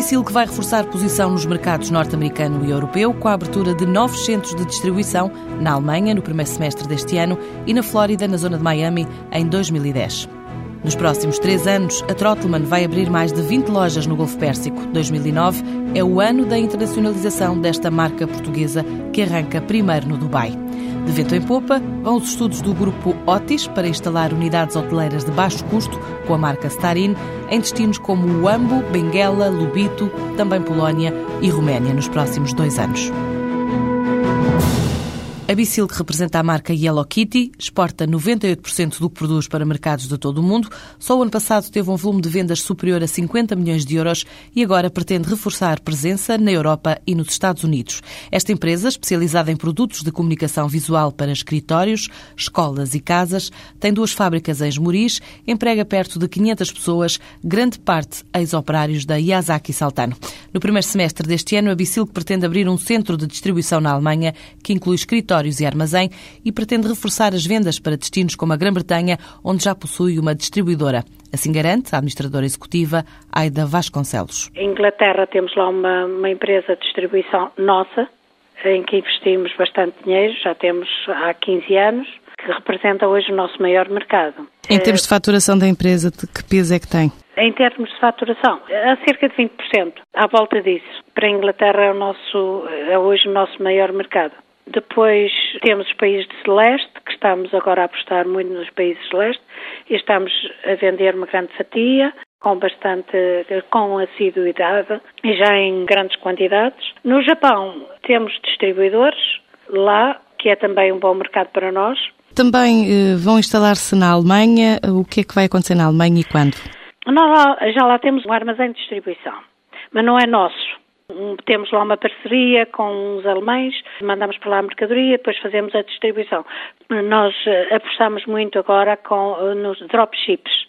Bicil que vai reforçar posição nos mercados norte-americano e europeu com a abertura de novos centros de distribuição na Alemanha no primeiro semestre deste ano e na Flórida, na zona de Miami, em 2010. Nos próximos três anos, a Trottelmann vai abrir mais de 20 lojas no Golfo Pérsico. 2009 é o ano da internacionalização desta marca portuguesa que arranca primeiro no Dubai. De vento em popa, vão os estudos do grupo Otis para instalar unidades hoteleiras de baixo custo com a marca Starin em destinos como Uambo, Benguela, Lubito, também Polónia e Roménia nos próximos dois anos. A Bicil, que representa a marca Yellow Kitty, exporta 98% do que produz para mercados de todo o mundo. Só o ano passado teve um volume de vendas superior a 50 milhões de euros e agora pretende reforçar presença na Europa e nos Estados Unidos. Esta empresa, especializada em produtos de comunicação visual para escritórios, escolas e casas, tem duas fábricas em Esmoriz, emprega perto de 500 pessoas, grande parte ex-operários da Yazaki Saltano. No primeiro semestre deste ano, a Bicil pretende abrir um centro de distribuição na Alemanha que inclui escritórios escritórios e armazém e pretende reforçar as vendas para destinos como a Grã-Bretanha, onde já possui uma distribuidora. Assim garante a administradora executiva Aida Vasconcelos. Em Inglaterra temos lá uma, uma empresa de distribuição nossa, em que investimos bastante dinheiro, já temos há 15 anos, que representa hoje o nosso maior mercado. Em termos de faturação da empresa, de que peso é que tem? Em termos de faturação, a cerca de 20%, à volta disso. Para a Inglaterra é, o nosso, é hoje o nosso maior mercado. Depois temos os países de Celeste, que estamos agora a apostar muito nos países de Celeste e estamos a vender uma grande fatia com bastante, com assiduidade e já em grandes quantidades. No Japão temos distribuidores lá, que é também um bom mercado para nós. Também eh, vão instalar-se na Alemanha. O que é que vai acontecer na Alemanha e quando? Nós já lá temos um armazém de distribuição, mas não é nosso. Temos lá uma parceria com os alemães, mandamos para lá a mercadoria, depois fazemos a distribuição. Nós eh, apostamos muito agora com, eh, nos dropships,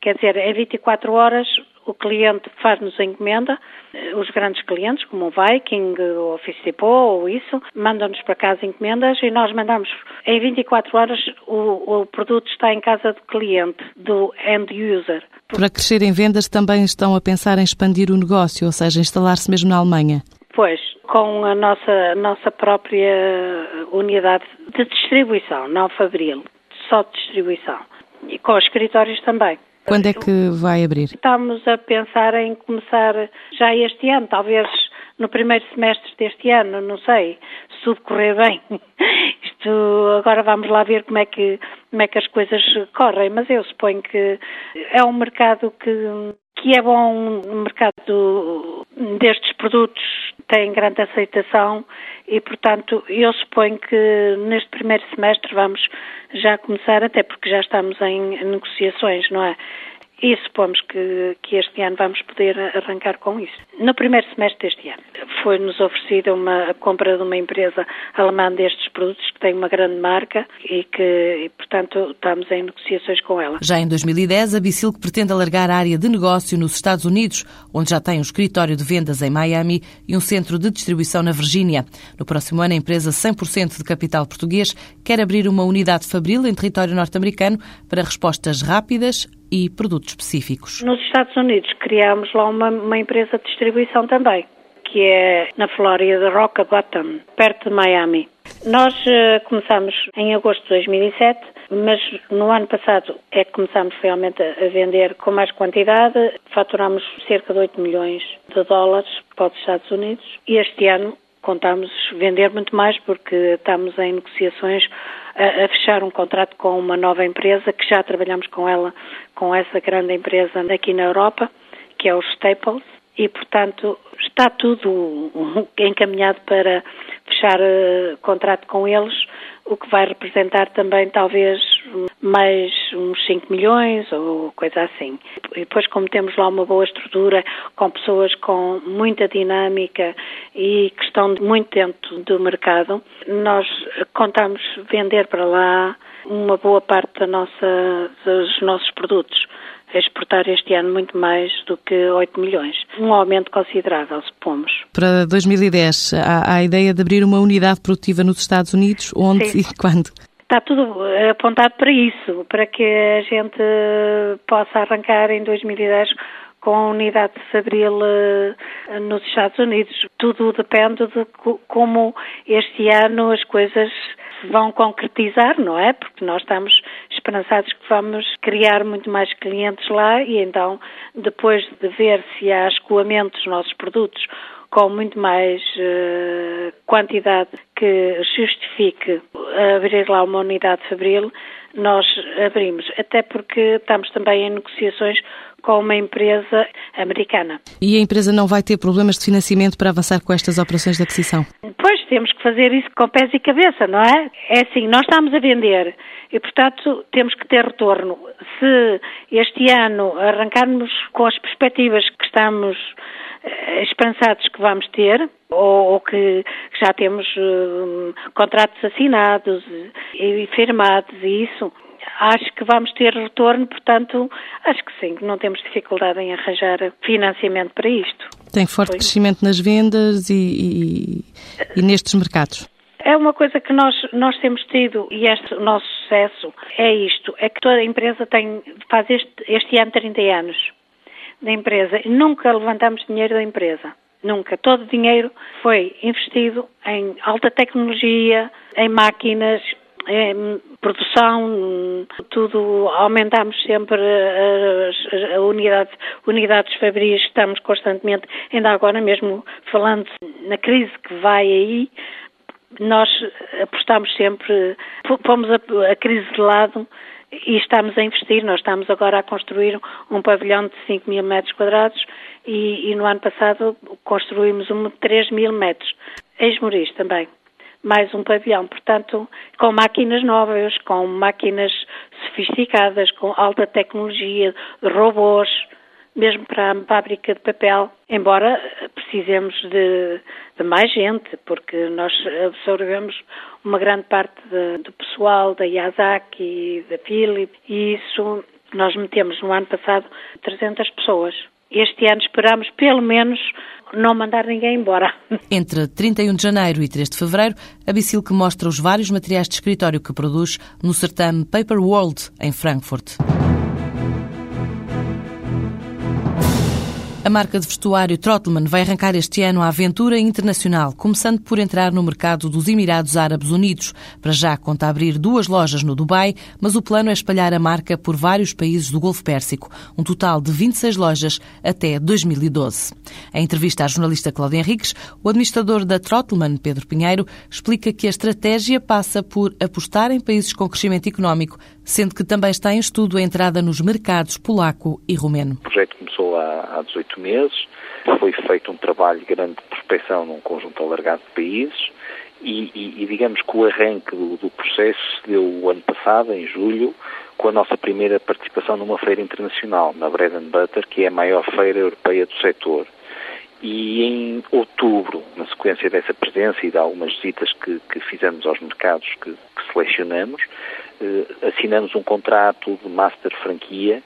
quer dizer, em 24 horas o cliente faz-nos a encomenda, eh, os grandes clientes, como o Viking, o Office Depot ou isso, mandam-nos para casa encomendas e nós mandamos em 24 horas o, o produto está em casa do cliente, do end user. Para crescer em vendas também estão a pensar em expandir o negócio, ou seja, instalar-se mesmo na Alemanha. Pois, com a nossa, nossa própria unidade de distribuição, não fabril, só de distribuição. E com os escritórios também. Quando é que vai abrir? Estamos a pensar em começar já este ano, talvez no primeiro semestre deste ano, não sei, se tudo correr bem. Isto agora vamos lá ver como é que como é que as coisas correm, mas eu suponho que é um mercado que que é bom, o mercado destes produtos tem grande aceitação e, portanto, eu suponho que neste primeiro semestre vamos já começar, até porque já estamos em negociações, não é? E supomos que, que este ano vamos poder arrancar com isso. No primeiro semestre deste ano foi-nos oferecida uma a compra de uma empresa alemã destes produtos que tem uma grande marca e que, e, portanto, estamos em negociações com ela. Já em 2010, a Bicilk pretende alargar a área de negócio nos Estados Unidos, onde já tem um escritório de vendas em Miami e um centro de distribuição na Virgínia. No próximo ano, a empresa 100% de capital português quer abrir uma unidade fabril em território norte-americano para respostas rápidas e produtos específicos. Nos Estados Unidos criámos lá uma, uma empresa de distribuição também, que é na Flórida, Rock Bottom, perto de Miami. Nós uh, começamos em agosto de 2007, mas no ano passado é que começamos realmente a vender com mais quantidade. Faturamos cerca de 8 milhões de dólares para os Estados Unidos e este ano contamos vender muito mais porque estamos em negociações a, a, fechar um contrato com uma nova empresa que já trabalhamos com ela, com essa grande empresa aqui na Europa, que é o Staples, e portanto está tudo encaminhado para fechar uh, contrato com eles, o que vai representar também talvez mais uns 5 milhões ou coisa assim. E depois, como temos lá uma boa estrutura, com pessoas com muita dinâmica e que estão muito dentro do mercado, nós contamos vender para lá uma boa parte da nossa, dos nossos produtos exportar este ano muito mais do que 8 milhões. Um aumento considerável, supomos. Para 2010, há, há a ideia de abrir uma unidade produtiva nos Estados Unidos, onde Sim. e quando? Está tudo apontado para isso, para que a gente possa arrancar em 2010 com a unidade de Fabril uh, nos Estados Unidos. Tudo depende de como este ano as coisas se vão concretizar, não é? Porque nós estamos esperançados que vamos criar muito mais clientes lá e então, depois de ver se há escoamento dos nossos produtos com muito mais uh, quantidade que justifique abrir lá uma unidade de Fabril, nós abrimos. Até porque estamos também em negociações com uma empresa americana. E a empresa não vai ter problemas de financiamento para avançar com estas operações de aquisição? Pois, temos que fazer isso com pés e cabeça, não é? É assim, nós estamos a vender e, portanto, temos que ter retorno. Se este ano arrancarmos com as perspectivas que estamos eh, esperançados que vamos ter, ou, ou que já temos uh, contratos assinados e firmados e isso, acho que vamos ter retorno, portanto, acho que sim, não temos dificuldade em arranjar financiamento para isto. Tem forte Foi. crescimento nas vendas e, e, e, nestes mercados? É uma coisa que nós, nós temos tido e este nosso sucesso é isto, é que toda a empresa tem, faz este, este ano 30 anos da empresa e nunca levantamos dinheiro da empresa. Nunca. Todo o dinheiro foi investido em alta tecnologia, em máquinas, em produção, tudo, aumentamos sempre as, unidades, unidades fabris, estamos constantemente, ainda agora mesmo falando na crise que vai aí, nós apostamos sempre, fomos a, a crise de lado e estamos a investir. Nós estamos agora a construir um pavilhão de 5 mil metros quadrados e, e no ano passado construímos um de 3 mil metros. Ex-Moris também mais um pavilhão. Portanto, com máquinas novas, com máquinas sofisticadas, com alta tecnologia, robôs, mesmo para a fábrica de papel, embora precisemos de, de mais gente, porque nós absorvemos uma grande parte do pessoal da Yazaki, da Philip, e isso nós metemos no ano passado 300 pessoas. Este ano esperamos pelo menos não mandar ninguém embora. Entre 31 de janeiro e 3 de fevereiro, a Bicilque mostra os vários materiais de escritório que produz no certame Paper World, em Frankfurt. A marca de vestuário Trotman vai arrancar este ano a aventura internacional, começando por entrar no mercado dos Emirados Árabes Unidos. Para já conta abrir duas lojas no Dubai, mas o plano é espalhar a marca por vários países do Golfo Pérsico, um total de 26 lojas até 2012. Em entrevista à jornalista Cláudia Henriques, o administrador da Trotman, Pedro Pinheiro, explica que a estratégia passa por apostar em países com crescimento económico, sendo que também está em estudo a entrada nos mercados polaco e romeno. O projeto começou há 18 oito meses, foi feito um trabalho grande de prospecção num conjunto alargado de países e, e, e digamos que o arranque do, do processo se deu o ano passado, em julho, com a nossa primeira participação numa feira internacional, na Bread and Butter, que é a maior feira europeia do setor. E em outubro, na sequência dessa presença e de algumas visitas que, que fizemos aos mercados que, que selecionamos, eh, assinamos um contrato de master franquia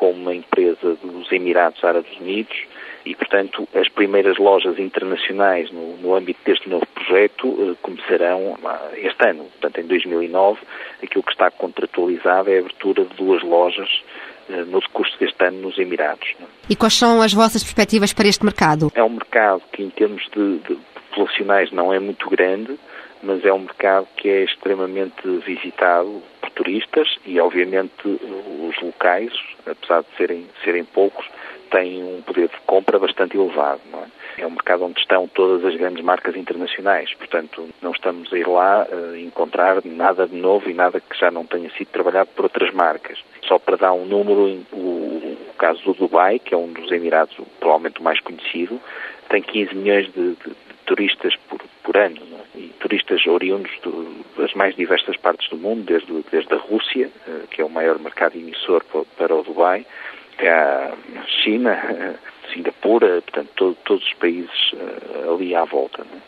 com uma empresa dos Emirados Árabes Unidos e, portanto, as primeiras lojas internacionais no, no âmbito deste novo projeto eh, começarão ah, este ano. Portanto, em 2009, aquilo que está contratualizado é a abertura de duas lojas eh, no decurso deste ano nos Emirados. E quais são as vossas perspectivas para este mercado? É um mercado que, em termos de, de populacionais, não é muito grande, mas é um mercado que é extremamente visitado por turistas e, obviamente, os locais, apesar de serem, serem poucos, têm um poder de compra bastante elevado. É? é um mercado onde estão todas as grandes marcas internacionais, portanto, não estamos a ir lá a encontrar nada de novo e nada que já não tenha sido trabalhado por outras marcas. Só para dar um número, o, caso do Dubai, que é um dos Emirados provavelmente o mais conhecido, tem 15 milhões de, de turistas por, por ano. Não é? e turistas oriundos do, das mais diversas partes do mundo, desde, desde a Rússia, eh, que é o maior mercado emissor para o Dubai, a China, Singapura, portanto, todo, todos os países uh, ali à volta. Né?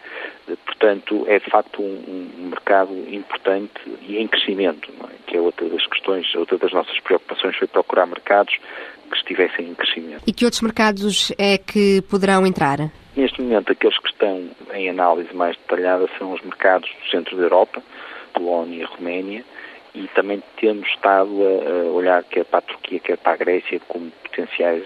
Portanto, é de facto um, um, mercado importante e em crescimento, é? que é outra das questões, outra das nossas preocupações foi procurar mercados que estivessem em crescimento. E que outros mercados é que poderão entrar? Neste momento, aqueles que estão em análise mais detalhada são os mercados do centro da Europa, Polónia e Roménia, e também temos estado a, olhar quer para a Turquia, quer para a Grécia como potenciais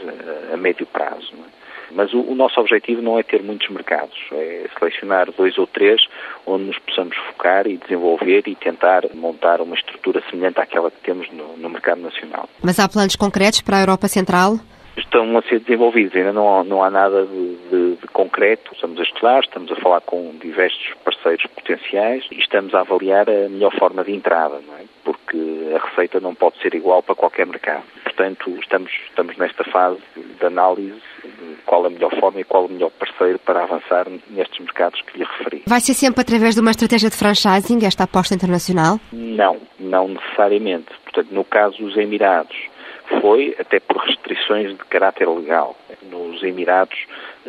a, a médio prazo. É? Mas o, o, nosso objetivo não é ter muitos mercados, é selecionar dois ou três onde nos possamos focar e desenvolver e tentar montar uma estrutura semelhante àquela que temos no, no mercado nacional. Mas há planos concretos para a Europa Central? Estão a ser desenvolvidos. Ainda não há, não há nada de, de, de, concreto. Estamos a estudar, estamos a falar com diversos parceiros potenciais e estamos a avaliar a melhor forma de entrada, não é? porque a receita não pode ser igual para qualquer mercado. Portanto, estamos, estamos nesta fase de análise de qual a melhor forma e qual o melhor parceiro para avançar nestes mercados que lhe referi. Vai ser sempre através de uma estratégia de franchising, esta aposta internacional? Não, não necessariamente. Portanto, no caso dos Emirados, foi até por restrições de caráter legal. Nos Emirados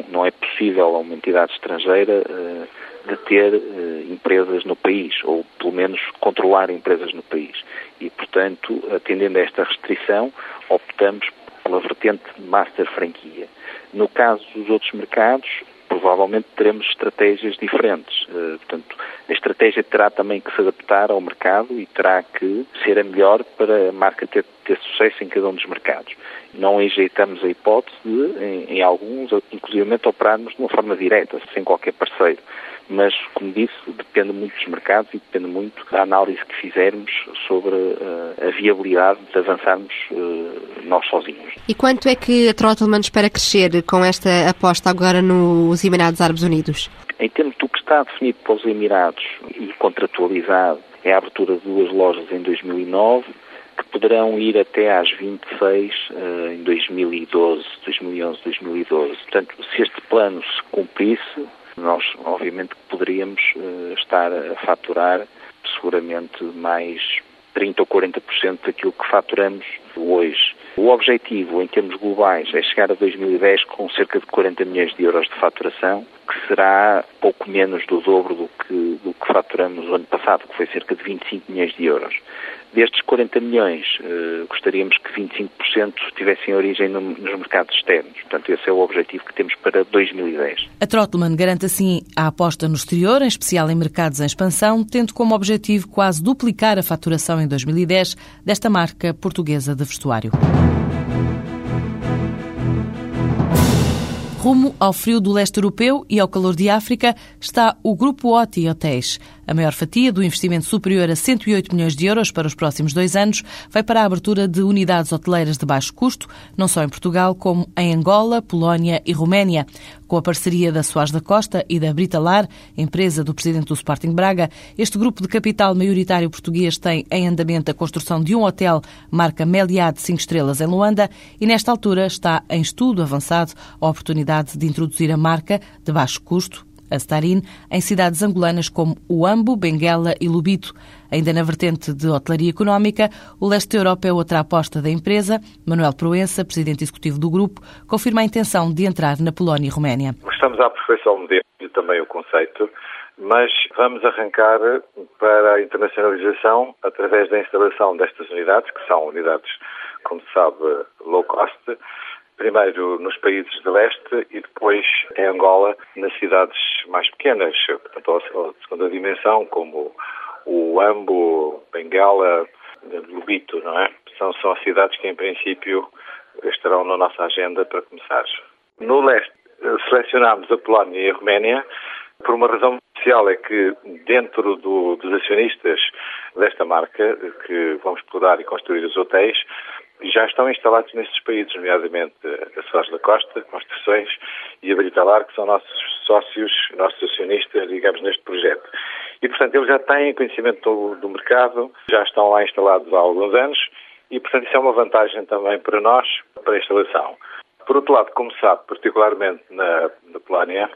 não é possível a uma entidade estrangeira uh, deter uh, empresas no país, ou pelo menos controlar empresas no país. E, portanto, atendendo a esta restrição, optamos pela vertente master franquia. No caso dos outros mercados, provavelmente teremos estratégias diferentes. Uh, portanto, a estratégia terá também que se adaptar ao mercado e terá que ser a melhor para a marca ter, ter sucesso em cada um dos mercados. Não enjeitamos a hipótese de, em, em alguns, inclusive operarmos de uma forma direta, sem qualquer parceiro. Mas, como disse, depende muito dos mercados e depende muito da análise que fizermos sobre uh, a viabilidade de avançarmos uh, nós sozinhos. E quanto é que a Trottleman espera crescer com esta aposta agora nos Emirados Árabes Unidos? Em termos do que está definido pelos Emirados e contratualizado, é a abertura de duas lojas em 2009, que poderão ir até às 26 uh, em 2012, 2011, 2012. Portanto, se este plano se cumprisse, nós obviamente poderíamos uh, estar a faturar seguramente mais 30 ou 40% daquilo que faturamos hoje. O objetivo, em termos globais, é chegar a 2010 com cerca de 40 milhões de euros de faturação, que será pouco menos do dobro do que, do que faturamos no ano passado, que foi cerca de 25 milhões de euros. Destes 40 milhões, eh, gostaríamos que 25% tivessem origem no, nos mercados externos. Portanto, esse é o objetivo que temos para 2010. A Trotman garante assim a aposta no exterior, em especial em mercados em expansão, tendo como objetivo quase duplicar a faturação em 2010 desta marca portuguesa de vestuário. Rumo ao frio do leste europeu e ao calor de África está o Grupo OTI Hotéis. A maior fatia do investimento superior a 108 milhões de euros para os próximos dois anos vai para a abertura de unidades hoteleiras de baixo custo, não só em Portugal, como em Angola, Polónia e Roménia. Com a parceria da Soares da Costa e da Britalar, empresa do presidente do Sporting Braga, este grupo de capital maioritário português tem em andamento a construção de um hotel marca Meliá de 5 estrelas em Luanda e, nesta altura, está em estudo avançado a oportunidade de introduzir a marca de baixo custo a Starin, em cidades angolanas como Uambo, Benguela e Lubito. Ainda na vertente de hotelaria económica, o leste da Europa é outra aposta da empresa. Manuel Proença, presidente executivo do grupo, confirma a intenção de entrar na Polónia e Roménia. Estamos a aperfeiçoar o modelo e também o conceito, mas vamos arrancar para a internacionalização através da instalação destas unidades, que são unidades, como se sabe, low cost, primeiro nos países de leste e depois em Angola, nas cidades mais pequenas, portanto, a segunda dimensão, como o Ambo, Bengala, Lubito, não é? São, são cidades que, em princípio, estarão na nossa agenda para começar. No leste, selecionámos a Polónia e a Roménia por uma razão especial, é que dentro do, dos acionistas desta marca, que vão explorar e construir os hotéis, já estão instalados nestes países, nomeadamente a Soares da Costa, Construções e a Britalar, que são nossos sócios, nossos acionistas, digamos, neste projeto. E, portanto, eles já têm conhecimento do, do mercado, já estão lá instalados há alguns anos e, portanto, isso é uma vantagem também para nós, para a instalação. Por outro lado, como sabe, particularmente na, na Polónia,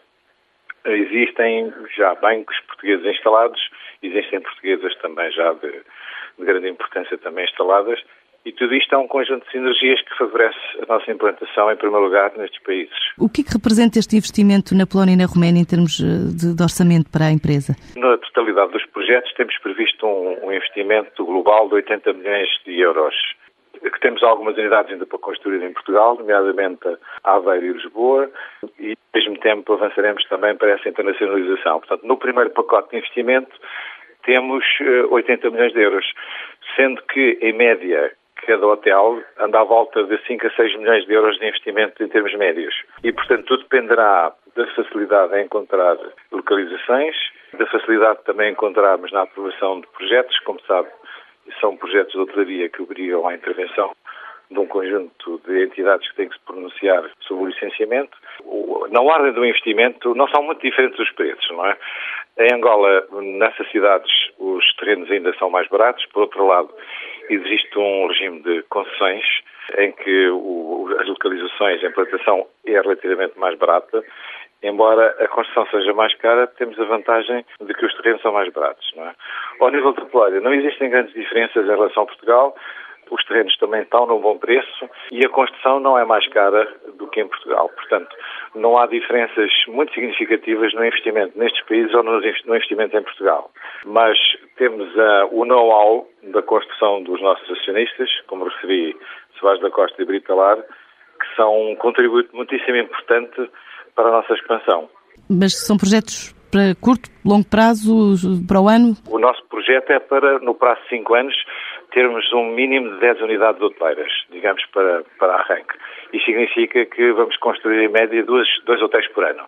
existem já bancos portugueses instalados, existem portuguesas também já de, de grande importância também instaladas, e tudo isto é um conjunto de sinergias que favorece a nossa implantação, em primeiro lugar, nestes países. O que é que representa este investimento na Polónia e na Roménia em termos eh, de, de orçamento para a empresa? Na totalidade dos projetos temos previsto um, um investimento global de 80 milhões de euros que temos algumas unidades ainda para construir em Portugal, nomeadamente Aveiro e Lisboa, e ao mesmo tempo avançaremos também para essa internacionalização. Portanto, no primeiro pacote de investimento temos 80 eh, milhões de euros. sendo que, em média, cada hotel anda à volta de 5 a 6 milhões de euros de investimento em termos médios. E, portanto, tudo dependerá da facilidade em encontrar localizações, da facilidade também encontrarmos na aprovação de projetos, como sabe, são projetos de hotelaria que obrigam à intervenção de um conjunto de entidades que têm que se pronunciar sobre o licenciamento. Na ordem do investimento, não são muito diferentes os preços, não é? Em Angola, nessas cidades, os terrenos ainda são mais baratos. Por outro lado, existe um regime de concessões em que o, as localizações, a implantação é relativamente mais barata. Embora a construção seja mais cara, temos a vantagem de que os terrenos são mais baratos. Não é? Ao nível de petróleo, não existem grandes diferenças em relação a Portugal os terrenos também estão num bom preço e a construção não é mais cara do que em Portugal. Portanto, não há diferenças muito significativas no investimento nestes países ou no investimento em Portugal. Mas temos uh, o know-how da construção dos nossos acionistas, como referi, Soares da Costa e Britalar, que são um contributo muitíssimo importante para a nossa expansão. Mas são projetos para curto, longo prazo, para o ano? O nosso projeto é para, no prazo de 5 anos, termos um mínimo de 10 unidades hoteleiras, digamos, para, para arranque. Isso significa que vamos construir em média duas, dois hotéis por ano.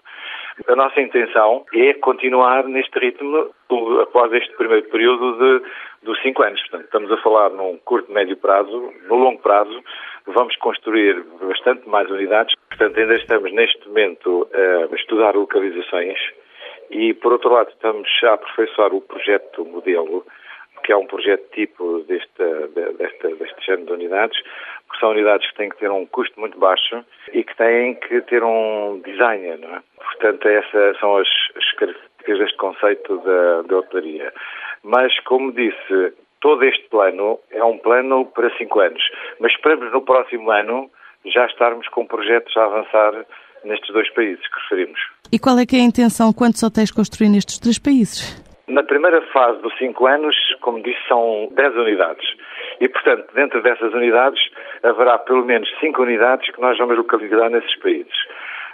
A nossa intenção é continuar neste ritmo após este primeiro período de, dos cinco anos. Portanto, estamos a falar num curto, médio prazo. No longo prazo, vamos construir bastante mais unidades. Portanto, ainda estamos neste momento a estudar localizações e, por outro lado, estamos a aperfeiçoar o projeto modelo que é um projeto tipo deste, deste, deste género de unidades, porque são unidades que têm que ter um custo muito baixo e que têm que ter um design, não é? Portanto, essas são as, as características deste conceito da, da hotelaria. Mas, como disse, todo este plano é um plano para cinco anos, mas esperamos no próximo ano já estarmos com projetos a avançar nestes dois países que referimos. E qual é que é a intenção? Quantos hotéis construir nestes três países? Na primeira fase dos cinco anos, como disse, são 10 unidades. E, portanto, dentro dessas unidades, haverá pelo menos 5 unidades que nós vamos localizar nesses países.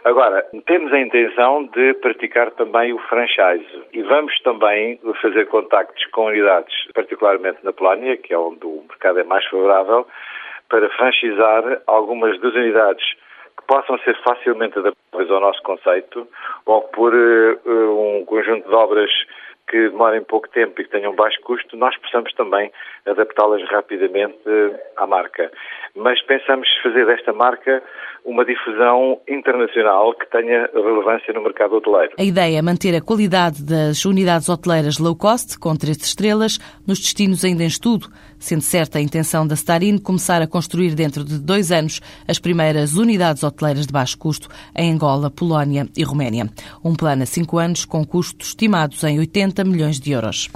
Agora, temos a intenção de praticar também o franchise e vamos também fazer contactos com unidades, particularmente na Polónia, que é onde o mercado é mais favorável, para franchisar algumas das unidades que possam ser facilmente adaptáveis ao nosso conceito ou por uh, um conjunto de obras que demorem pouco tempo e que tenham baixo custo, nós possamos também adaptá-las rapidamente à marca. Mas pensamos fazer desta marca uma difusão internacional que tenha relevância no mercado hoteleiro. A ideia é manter a qualidade das unidades hoteleiras low cost, com três estrelas, nos destinos ainda em estudo, sendo certa a intenção da Starin começar a construir dentro de dois anos as primeiras unidades hoteleiras de baixo custo em Angola, Polónia e Roménia. Um plano a cinco anos com custos estimados em 80 milhões de euros.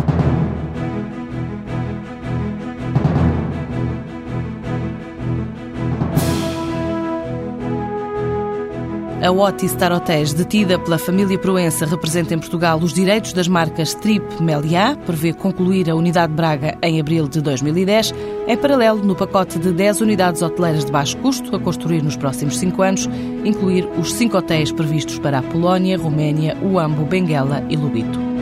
A Otis Star Hotels, detida pela família Proença, representa em Portugal os direitos das marcas Trip Meliá, prevê concluir a unidade Braga em abril de 2010. Em paralelo, no pacote de 10 unidades hoteleiras de baixo custo, a construir nos próximos 5 anos, incluir os 5 hotéis previstos para a Polónia, Roménia, Uambo, Benguela e Lubito.